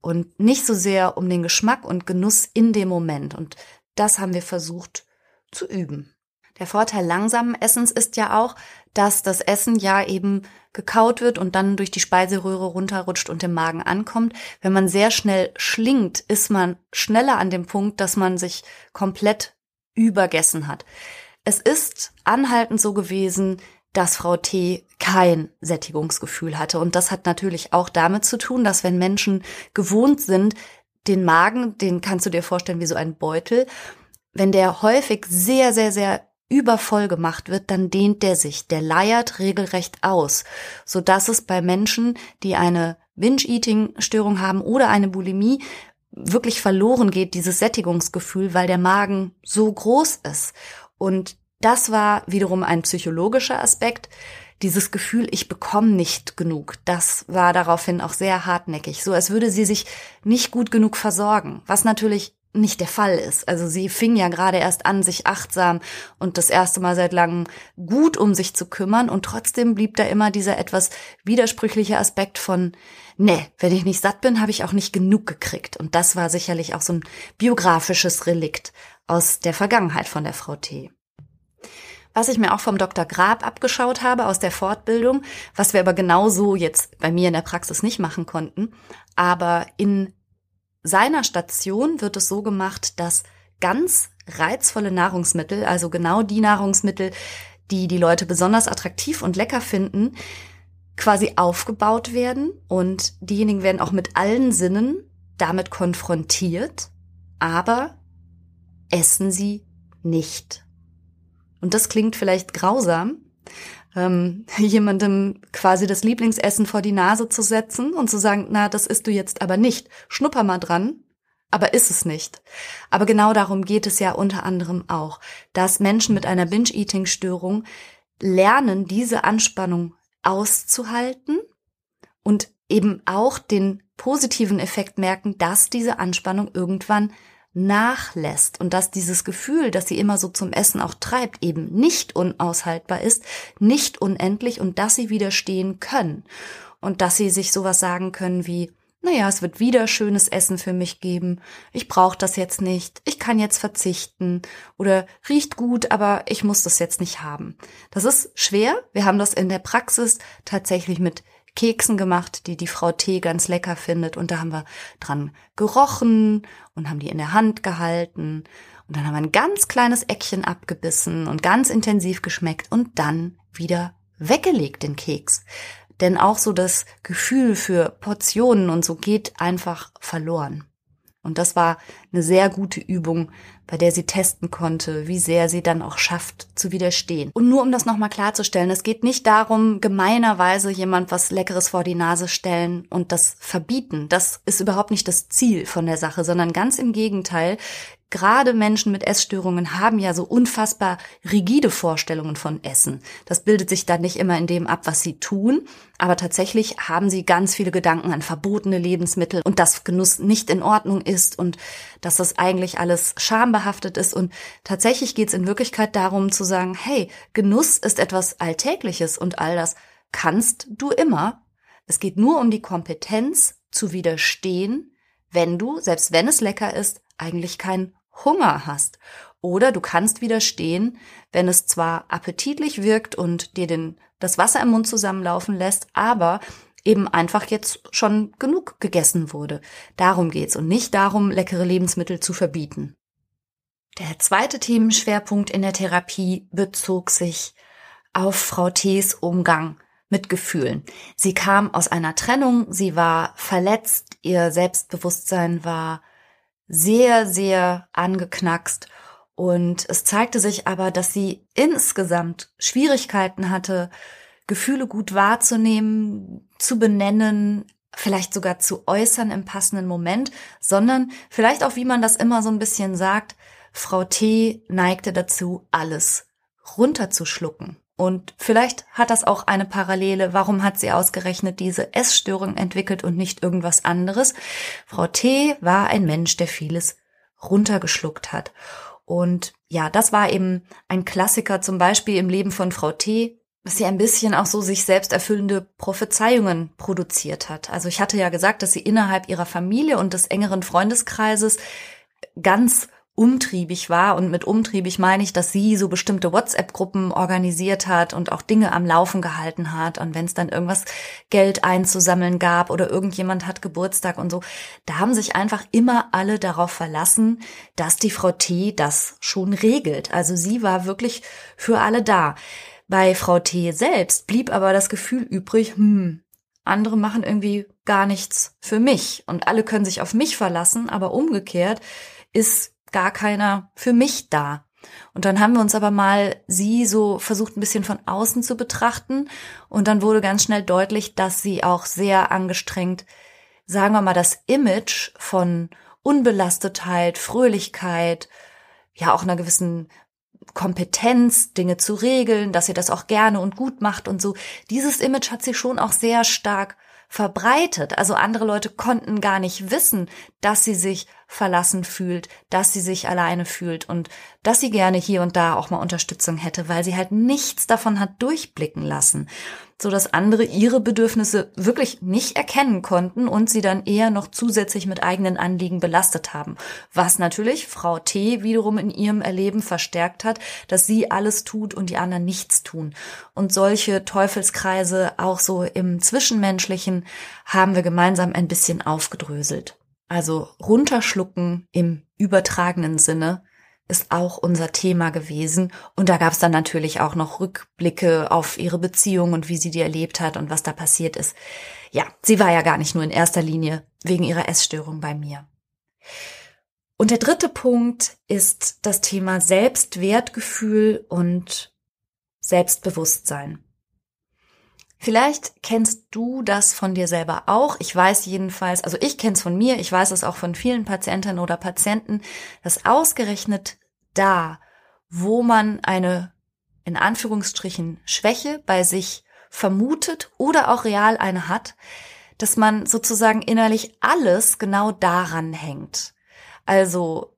und nicht so sehr um den Geschmack und Genuss in dem Moment. Und das haben wir versucht zu üben. Der Vorteil langsamen Essens ist ja auch, dass das Essen ja eben gekaut wird und dann durch die Speiseröhre runterrutscht und im Magen ankommt. Wenn man sehr schnell schlingt, ist man schneller an dem Punkt, dass man sich komplett übergessen hat. Es ist anhaltend so gewesen, dass Frau T kein Sättigungsgefühl hatte. Und das hat natürlich auch damit zu tun, dass wenn Menschen gewohnt sind, den Magen, den kannst du dir vorstellen wie so ein Beutel, wenn der häufig sehr, sehr, sehr übervoll gemacht wird, dann dehnt der sich, der leiert regelrecht aus, so dass es bei Menschen, die eine Binge-Eating-Störung haben oder eine Bulimie, wirklich verloren geht, dieses Sättigungsgefühl, weil der Magen so groß ist. Und das war wiederum ein psychologischer Aspekt. Dieses Gefühl, ich bekomme nicht genug, das war daraufhin auch sehr hartnäckig. So als würde sie sich nicht gut genug versorgen, was natürlich nicht der Fall ist. Also sie fing ja gerade erst an, sich achtsam und das erste Mal seit langem gut um sich zu kümmern und trotzdem blieb da immer dieser etwas widersprüchliche Aspekt von, nee, wenn ich nicht satt bin, habe ich auch nicht genug gekriegt. Und das war sicherlich auch so ein biografisches Relikt aus der Vergangenheit von der Frau T. Was ich mir auch vom Dr. Grab abgeschaut habe aus der Fortbildung, was wir aber genauso jetzt bei mir in der Praxis nicht machen konnten, aber in seiner Station wird es so gemacht, dass ganz reizvolle Nahrungsmittel, also genau die Nahrungsmittel, die die Leute besonders attraktiv und lecker finden, quasi aufgebaut werden und diejenigen werden auch mit allen Sinnen damit konfrontiert, aber essen sie nicht. Und das klingt vielleicht grausam, ähm, *laughs* jemandem quasi das Lieblingsessen vor die Nase zu setzen und zu sagen, na, das isst du jetzt aber nicht. Schnupper mal dran, aber ist es nicht. Aber genau darum geht es ja unter anderem auch, dass Menschen mit einer Binge-Eating-Störung lernen, diese Anspannung auszuhalten und eben auch den positiven Effekt merken, dass diese Anspannung irgendwann nachlässt und dass dieses Gefühl, das sie immer so zum Essen auch treibt, eben nicht unaushaltbar ist, nicht unendlich und dass sie widerstehen können. Und dass sie sich sowas sagen können wie, naja, es wird wieder schönes Essen für mich geben, ich brauche das jetzt nicht, ich kann jetzt verzichten. Oder riecht gut, aber ich muss das jetzt nicht haben. Das ist schwer, wir haben das in der Praxis tatsächlich mit Keksen gemacht, die die Frau T ganz lecker findet. Und da haben wir dran gerochen und haben die in der Hand gehalten. Und dann haben wir ein ganz kleines Eckchen abgebissen und ganz intensiv geschmeckt und dann wieder weggelegt den Keks. Denn auch so das Gefühl für Portionen und so geht einfach verloren. Und das war eine sehr gute Übung, bei der sie testen konnte, wie sehr sie dann auch schafft zu widerstehen. Und nur um das nochmal klarzustellen, es geht nicht darum, gemeinerweise jemand was Leckeres vor die Nase stellen und das verbieten. Das ist überhaupt nicht das Ziel von der Sache, sondern ganz im Gegenteil gerade Menschen mit Essstörungen haben ja so unfassbar rigide Vorstellungen von Essen. Das bildet sich dann nicht immer in dem ab, was sie tun, aber tatsächlich haben sie ganz viele Gedanken an verbotene Lebensmittel und dass Genuss nicht in Ordnung ist und dass das eigentlich alles schambehaftet ist. Und tatsächlich geht es in Wirklichkeit darum zu sagen, hey, Genuss ist etwas Alltägliches und all das kannst du immer. Es geht nur um die Kompetenz zu widerstehen, wenn du, selbst wenn es lecker ist, eigentlich kein Hunger hast. Oder du kannst widerstehen, wenn es zwar appetitlich wirkt und dir den, das Wasser im Mund zusammenlaufen lässt, aber eben einfach jetzt schon genug gegessen wurde. Darum geht's und nicht darum, leckere Lebensmittel zu verbieten. Der zweite Themenschwerpunkt in der Therapie bezog sich auf Frau T.s Umgang mit Gefühlen. Sie kam aus einer Trennung, sie war verletzt, ihr Selbstbewusstsein war sehr, sehr angeknackst. Und es zeigte sich aber, dass sie insgesamt Schwierigkeiten hatte, Gefühle gut wahrzunehmen, zu benennen, vielleicht sogar zu äußern im passenden Moment, sondern vielleicht auch, wie man das immer so ein bisschen sagt, Frau T neigte dazu, alles runterzuschlucken. Und vielleicht hat das auch eine Parallele. Warum hat sie ausgerechnet diese Essstörung entwickelt und nicht irgendwas anderes? Frau T war ein Mensch, der vieles runtergeschluckt hat. Und ja, das war eben ein Klassiker zum Beispiel im Leben von Frau T, dass sie ein bisschen auch so sich selbst erfüllende Prophezeiungen produziert hat. Also ich hatte ja gesagt, dass sie innerhalb ihrer Familie und des engeren Freundeskreises ganz umtriebig war. Und mit umtriebig meine ich, dass sie so bestimmte WhatsApp-Gruppen organisiert hat und auch Dinge am Laufen gehalten hat. Und wenn es dann irgendwas Geld einzusammeln gab oder irgendjemand hat Geburtstag und so, da haben sich einfach immer alle darauf verlassen, dass die Frau T das schon regelt. Also sie war wirklich für alle da. Bei Frau T selbst blieb aber das Gefühl übrig, hm, andere machen irgendwie gar nichts für mich und alle können sich auf mich verlassen, aber umgekehrt ist gar keiner für mich da. Und dann haben wir uns aber mal sie so versucht ein bisschen von außen zu betrachten und dann wurde ganz schnell deutlich, dass sie auch sehr angestrengt, sagen wir mal, das Image von Unbelastetheit, Fröhlichkeit, ja auch einer gewissen Kompetenz, Dinge zu regeln, dass sie das auch gerne und gut macht und so. Dieses Image hat sie schon auch sehr stark verbreitet. Also andere Leute konnten gar nicht wissen, dass sie sich verlassen fühlt, dass sie sich alleine fühlt und dass sie gerne hier und da auch mal Unterstützung hätte, weil sie halt nichts davon hat durchblicken lassen so dass andere ihre Bedürfnisse wirklich nicht erkennen konnten und sie dann eher noch zusätzlich mit eigenen Anliegen belastet haben. Was natürlich Frau T wiederum in ihrem Erleben verstärkt hat, dass sie alles tut und die anderen nichts tun. Und solche Teufelskreise auch so im Zwischenmenschlichen haben wir gemeinsam ein bisschen aufgedröselt. Also runterschlucken im übertragenen Sinne ist auch unser Thema gewesen. Und da gab es dann natürlich auch noch Rückblicke auf ihre Beziehung und wie sie die erlebt hat und was da passiert ist. Ja, sie war ja gar nicht nur in erster Linie wegen ihrer Essstörung bei mir. Und der dritte Punkt ist das Thema Selbstwertgefühl und Selbstbewusstsein. Vielleicht kennst du das von dir selber auch. Ich weiß jedenfalls, also ich kenne es von mir, ich weiß es auch von vielen Patientinnen oder Patienten, dass ausgerechnet da, wo man eine in Anführungsstrichen Schwäche bei sich vermutet oder auch real eine hat, dass man sozusagen innerlich alles genau daran hängt. Also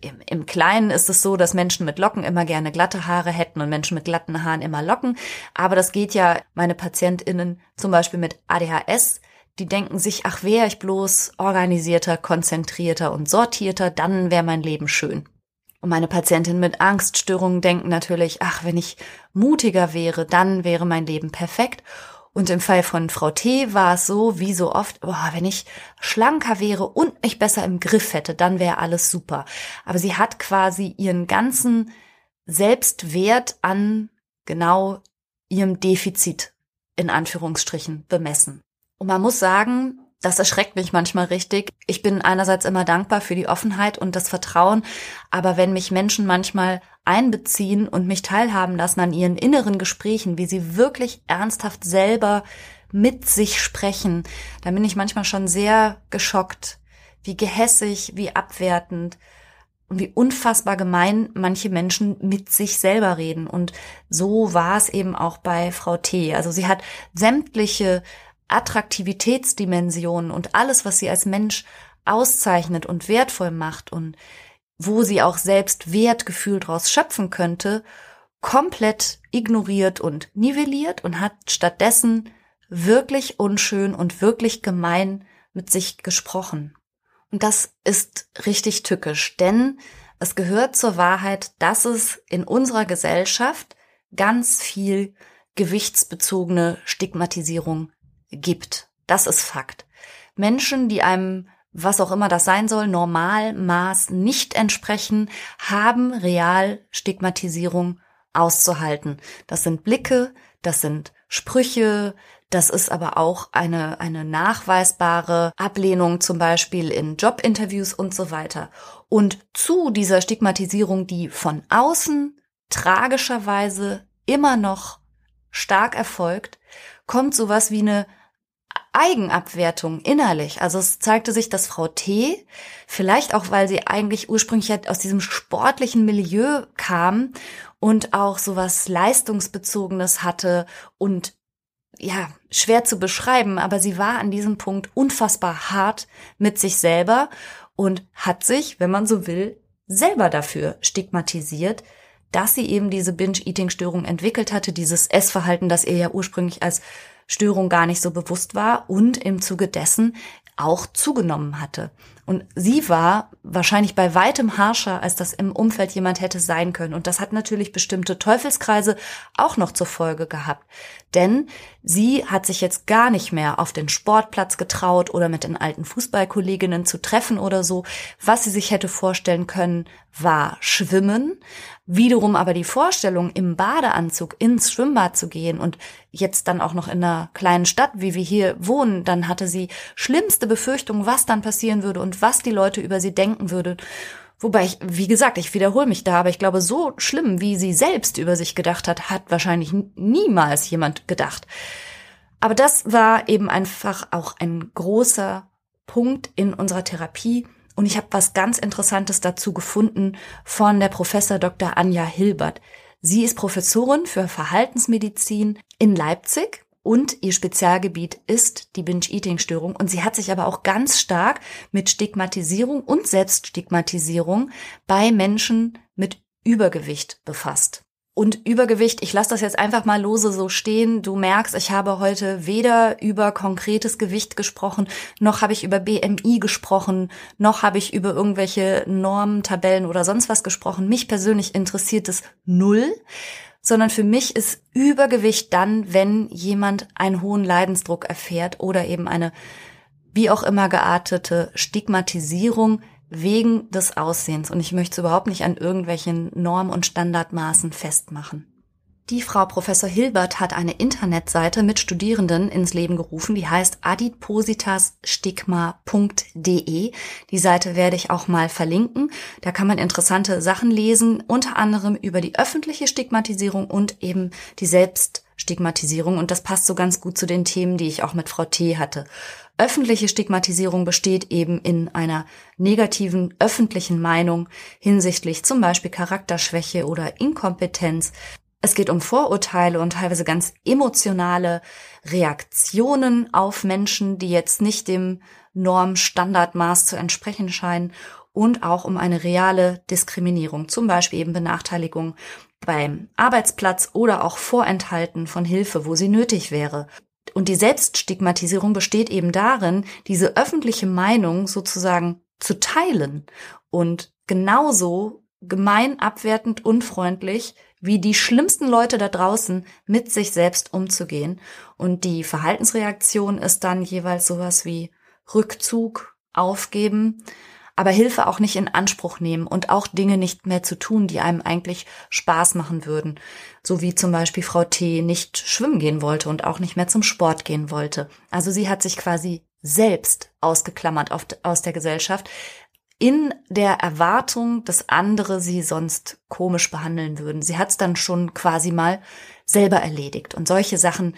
im, im Kleinen ist es so, dass Menschen mit Locken immer gerne glatte Haare hätten und Menschen mit glatten Haaren immer Locken. Aber das geht ja meine PatientInnen zum Beispiel mit ADHS, die denken sich, ach, wäre ich bloß organisierter, konzentrierter und sortierter, dann wäre mein Leben schön. Und meine Patientinnen mit Angststörungen denken natürlich, ach, wenn ich mutiger wäre, dann wäre mein Leben perfekt. Und im Fall von Frau T war es so, wie so oft, boah, wenn ich schlanker wäre und mich besser im Griff hätte, dann wäre alles super. Aber sie hat quasi ihren ganzen Selbstwert an genau ihrem Defizit in Anführungsstrichen bemessen. Und man muss sagen, das erschreckt mich manchmal richtig. Ich bin einerseits immer dankbar für die Offenheit und das Vertrauen, aber wenn mich Menschen manchmal einbeziehen und mich teilhaben lassen an ihren inneren Gesprächen, wie sie wirklich ernsthaft selber mit sich sprechen, dann bin ich manchmal schon sehr geschockt, wie gehässig, wie abwertend und wie unfassbar gemein manche Menschen mit sich selber reden. Und so war es eben auch bei Frau T. Also sie hat sämtliche Attraktivitätsdimensionen und alles, was sie als Mensch auszeichnet und wertvoll macht und wo sie auch selbst Wertgefühl draus schöpfen könnte, komplett ignoriert und nivelliert und hat stattdessen wirklich unschön und wirklich gemein mit sich gesprochen. Und das ist richtig tückisch, denn es gehört zur Wahrheit, dass es in unserer Gesellschaft ganz viel gewichtsbezogene Stigmatisierung gibt. Das ist Fakt. Menschen, die einem, was auch immer das sein soll, Normalmaß nicht entsprechen, haben real Stigmatisierung auszuhalten. Das sind Blicke, das sind Sprüche, das ist aber auch eine, eine nachweisbare Ablehnung zum Beispiel in Jobinterviews und so weiter. Und zu dieser Stigmatisierung, die von außen tragischerweise immer noch stark erfolgt, kommt sowas wie eine Eigenabwertung innerlich. Also es zeigte sich, dass Frau T, vielleicht auch, weil sie eigentlich ursprünglich aus diesem sportlichen Milieu kam und auch sowas Leistungsbezogenes hatte und ja, schwer zu beschreiben, aber sie war an diesem Punkt unfassbar hart mit sich selber und hat sich, wenn man so will, selber dafür stigmatisiert, dass sie eben diese Binge-Eating-Störung entwickelt hatte, dieses Essverhalten, das ihr ja ursprünglich als Störung gar nicht so bewusst war und im Zuge dessen auch zugenommen hatte. Und sie war wahrscheinlich bei weitem harscher, als das im Umfeld jemand hätte sein können. Und das hat natürlich bestimmte Teufelskreise auch noch zur Folge gehabt. Denn sie hat sich jetzt gar nicht mehr auf den Sportplatz getraut oder mit den alten Fußballkolleginnen zu treffen oder so. Was sie sich hätte vorstellen können, war Schwimmen. Wiederum aber die Vorstellung, im Badeanzug ins Schwimmbad zu gehen und jetzt dann auch noch in einer kleinen Stadt, wie wir hier wohnen, dann hatte sie schlimmste Befürchtungen, was dann passieren würde und was die Leute über sie denken würden. Wobei ich, wie gesagt, ich wiederhole mich da, aber ich glaube, so schlimm, wie sie selbst über sich gedacht hat, hat wahrscheinlich niemals jemand gedacht. Aber das war eben einfach auch ein großer Punkt in unserer Therapie, und ich habe was ganz Interessantes dazu gefunden von der Professor Dr. Anja Hilbert. Sie ist Professorin für Verhaltensmedizin in Leipzig und ihr Spezialgebiet ist die Binge-Eating-Störung. Und sie hat sich aber auch ganz stark mit Stigmatisierung und Selbststigmatisierung bei Menschen mit Übergewicht befasst. Und Übergewicht, ich lasse das jetzt einfach mal lose so stehen. Du merkst, ich habe heute weder über konkretes Gewicht gesprochen, noch habe ich über BMI gesprochen, noch habe ich über irgendwelche Normen, Tabellen oder sonst was gesprochen. Mich persönlich interessiert es null, sondern für mich ist Übergewicht dann, wenn jemand einen hohen Leidensdruck erfährt oder eben eine wie auch immer geartete Stigmatisierung wegen des Aussehens. Und ich möchte es überhaupt nicht an irgendwelchen Norm- und Standardmaßen festmachen. Die Frau Professor Hilbert hat eine Internetseite mit Studierenden ins Leben gerufen, die heißt adipositasStigma.de. Die Seite werde ich auch mal verlinken. Da kann man interessante Sachen lesen, unter anderem über die öffentliche Stigmatisierung und eben die Selbststigmatisierung. Und das passt so ganz gut zu den Themen, die ich auch mit Frau T hatte. Öffentliche Stigmatisierung besteht eben in einer negativen öffentlichen Meinung hinsichtlich zum Beispiel Charakterschwäche oder Inkompetenz. Es geht um Vorurteile und teilweise ganz emotionale Reaktionen auf Menschen, die jetzt nicht dem Normstandardmaß zu entsprechen scheinen und auch um eine reale Diskriminierung, zum Beispiel eben Benachteiligung beim Arbeitsplatz oder auch Vorenthalten von Hilfe, wo sie nötig wäre. Und die Selbststigmatisierung besteht eben darin, diese öffentliche Meinung sozusagen zu teilen und genauso gemein, abwertend, unfreundlich wie die schlimmsten Leute da draußen mit sich selbst umzugehen. Und die Verhaltensreaktion ist dann jeweils sowas wie Rückzug, Aufgeben, aber Hilfe auch nicht in Anspruch nehmen und auch Dinge nicht mehr zu tun, die einem eigentlich Spaß machen würden. So wie zum Beispiel Frau T. nicht schwimmen gehen wollte und auch nicht mehr zum Sport gehen wollte. Also sie hat sich quasi selbst ausgeklammert aus der Gesellschaft, in der Erwartung, dass andere sie sonst komisch behandeln würden. Sie hat es dann schon quasi mal selber erledigt. Und solche Sachen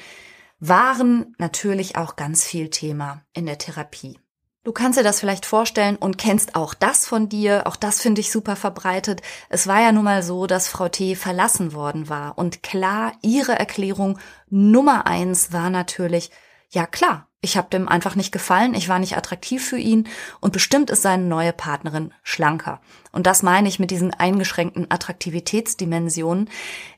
waren natürlich auch ganz viel Thema in der Therapie. Du kannst dir das vielleicht vorstellen und kennst auch das von dir. Auch das finde ich super verbreitet. Es war ja nun mal so, dass Frau T. verlassen worden war. Und klar, ihre Erklärung Nummer eins war natürlich, ja klar, ich habe dem einfach nicht gefallen, ich war nicht attraktiv für ihn und bestimmt ist seine neue Partnerin schlanker. Und das meine ich mit diesen eingeschränkten Attraktivitätsdimensionen.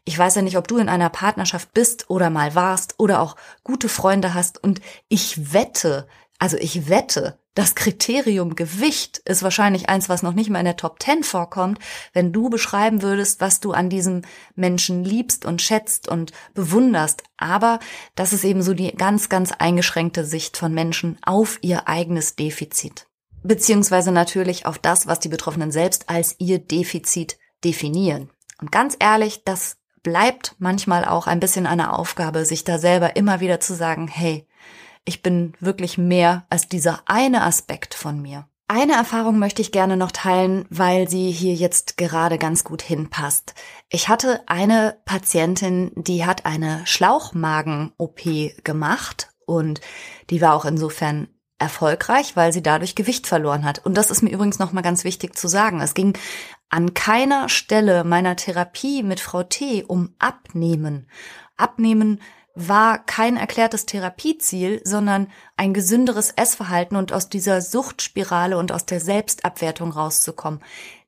Ich weiß ja nicht, ob du in einer Partnerschaft bist oder mal warst oder auch gute Freunde hast und ich wette, also ich wette, das Kriterium Gewicht ist wahrscheinlich eins, was noch nicht mal in der Top 10 vorkommt, wenn du beschreiben würdest, was du an diesem Menschen liebst und schätzt und bewunderst. Aber das ist eben so die ganz, ganz eingeschränkte Sicht von Menschen auf ihr eigenes Defizit. Beziehungsweise natürlich auf das, was die Betroffenen selbst als ihr Defizit definieren. Und ganz ehrlich, das bleibt manchmal auch ein bisschen eine Aufgabe, sich da selber immer wieder zu sagen, hey, ich bin wirklich mehr als dieser eine Aspekt von mir. Eine Erfahrung möchte ich gerne noch teilen, weil sie hier jetzt gerade ganz gut hinpasst. Ich hatte eine Patientin, die hat eine Schlauchmagen-OP gemacht und die war auch insofern erfolgreich, weil sie dadurch Gewicht verloren hat. Und das ist mir übrigens nochmal ganz wichtig zu sagen. Es ging an keiner Stelle meiner Therapie mit Frau T um Abnehmen. Abnehmen war kein erklärtes Therapieziel, sondern ein gesünderes Essverhalten und aus dieser Suchtspirale und aus der Selbstabwertung rauszukommen.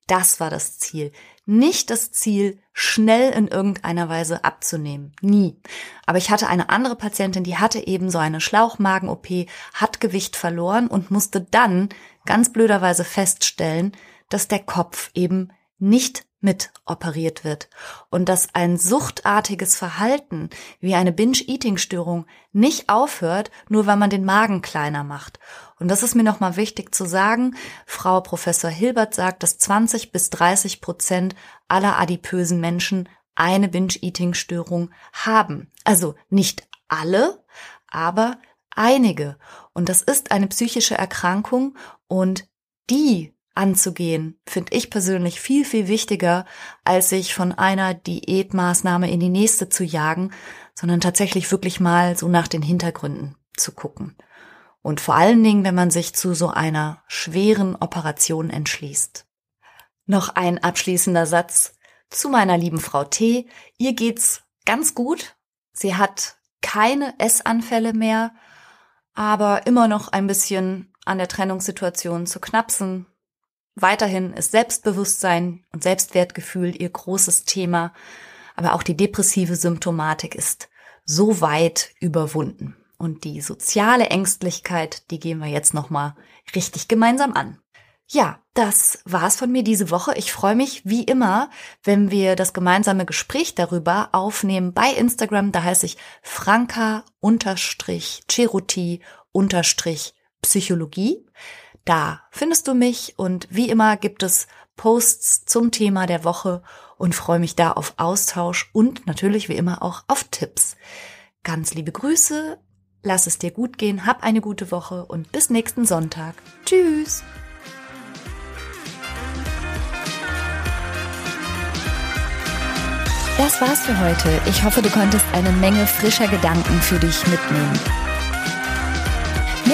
Das war das Ziel. Nicht das Ziel, schnell in irgendeiner Weise abzunehmen. Nie. Aber ich hatte eine andere Patientin, die hatte eben so eine Schlauchmagen-OP, hat Gewicht verloren und musste dann ganz blöderweise feststellen, dass der Kopf eben nicht mit operiert wird und dass ein suchtartiges Verhalten wie eine Binge-Eating-Störung nicht aufhört, nur weil man den Magen kleiner macht. Und das ist mir nochmal wichtig zu sagen. Frau Professor Hilbert sagt, dass 20 bis 30 Prozent aller adipösen Menschen eine Binge-Eating-Störung haben. Also nicht alle, aber einige. Und das ist eine psychische Erkrankung und die anzugehen, finde ich persönlich viel, viel wichtiger, als sich von einer Diätmaßnahme in die nächste zu jagen, sondern tatsächlich wirklich mal so nach den Hintergründen zu gucken. Und vor allen Dingen, wenn man sich zu so einer schweren Operation entschließt. Noch ein abschließender Satz zu meiner lieben Frau T. Ihr geht's ganz gut. Sie hat keine Essanfälle mehr, aber immer noch ein bisschen an der Trennungssituation zu knapsen, Weiterhin ist Selbstbewusstsein und Selbstwertgefühl ihr großes Thema, aber auch die depressive Symptomatik ist so weit überwunden. Und die soziale Ängstlichkeit, die gehen wir jetzt nochmal richtig gemeinsam an. Ja, das war's von mir diese Woche. Ich freue mich wie immer, wenn wir das gemeinsame Gespräch darüber aufnehmen bei Instagram. Da heiße ich Franka-Cheruti-Psychologie. Da findest du mich und wie immer gibt es Posts zum Thema der Woche und freue mich da auf Austausch und natürlich wie immer auch auf Tipps. Ganz liebe Grüße, lass es dir gut gehen, hab eine gute Woche und bis nächsten Sonntag. Tschüss! Das war's für heute. Ich hoffe, du konntest eine Menge frischer Gedanken für dich mitnehmen.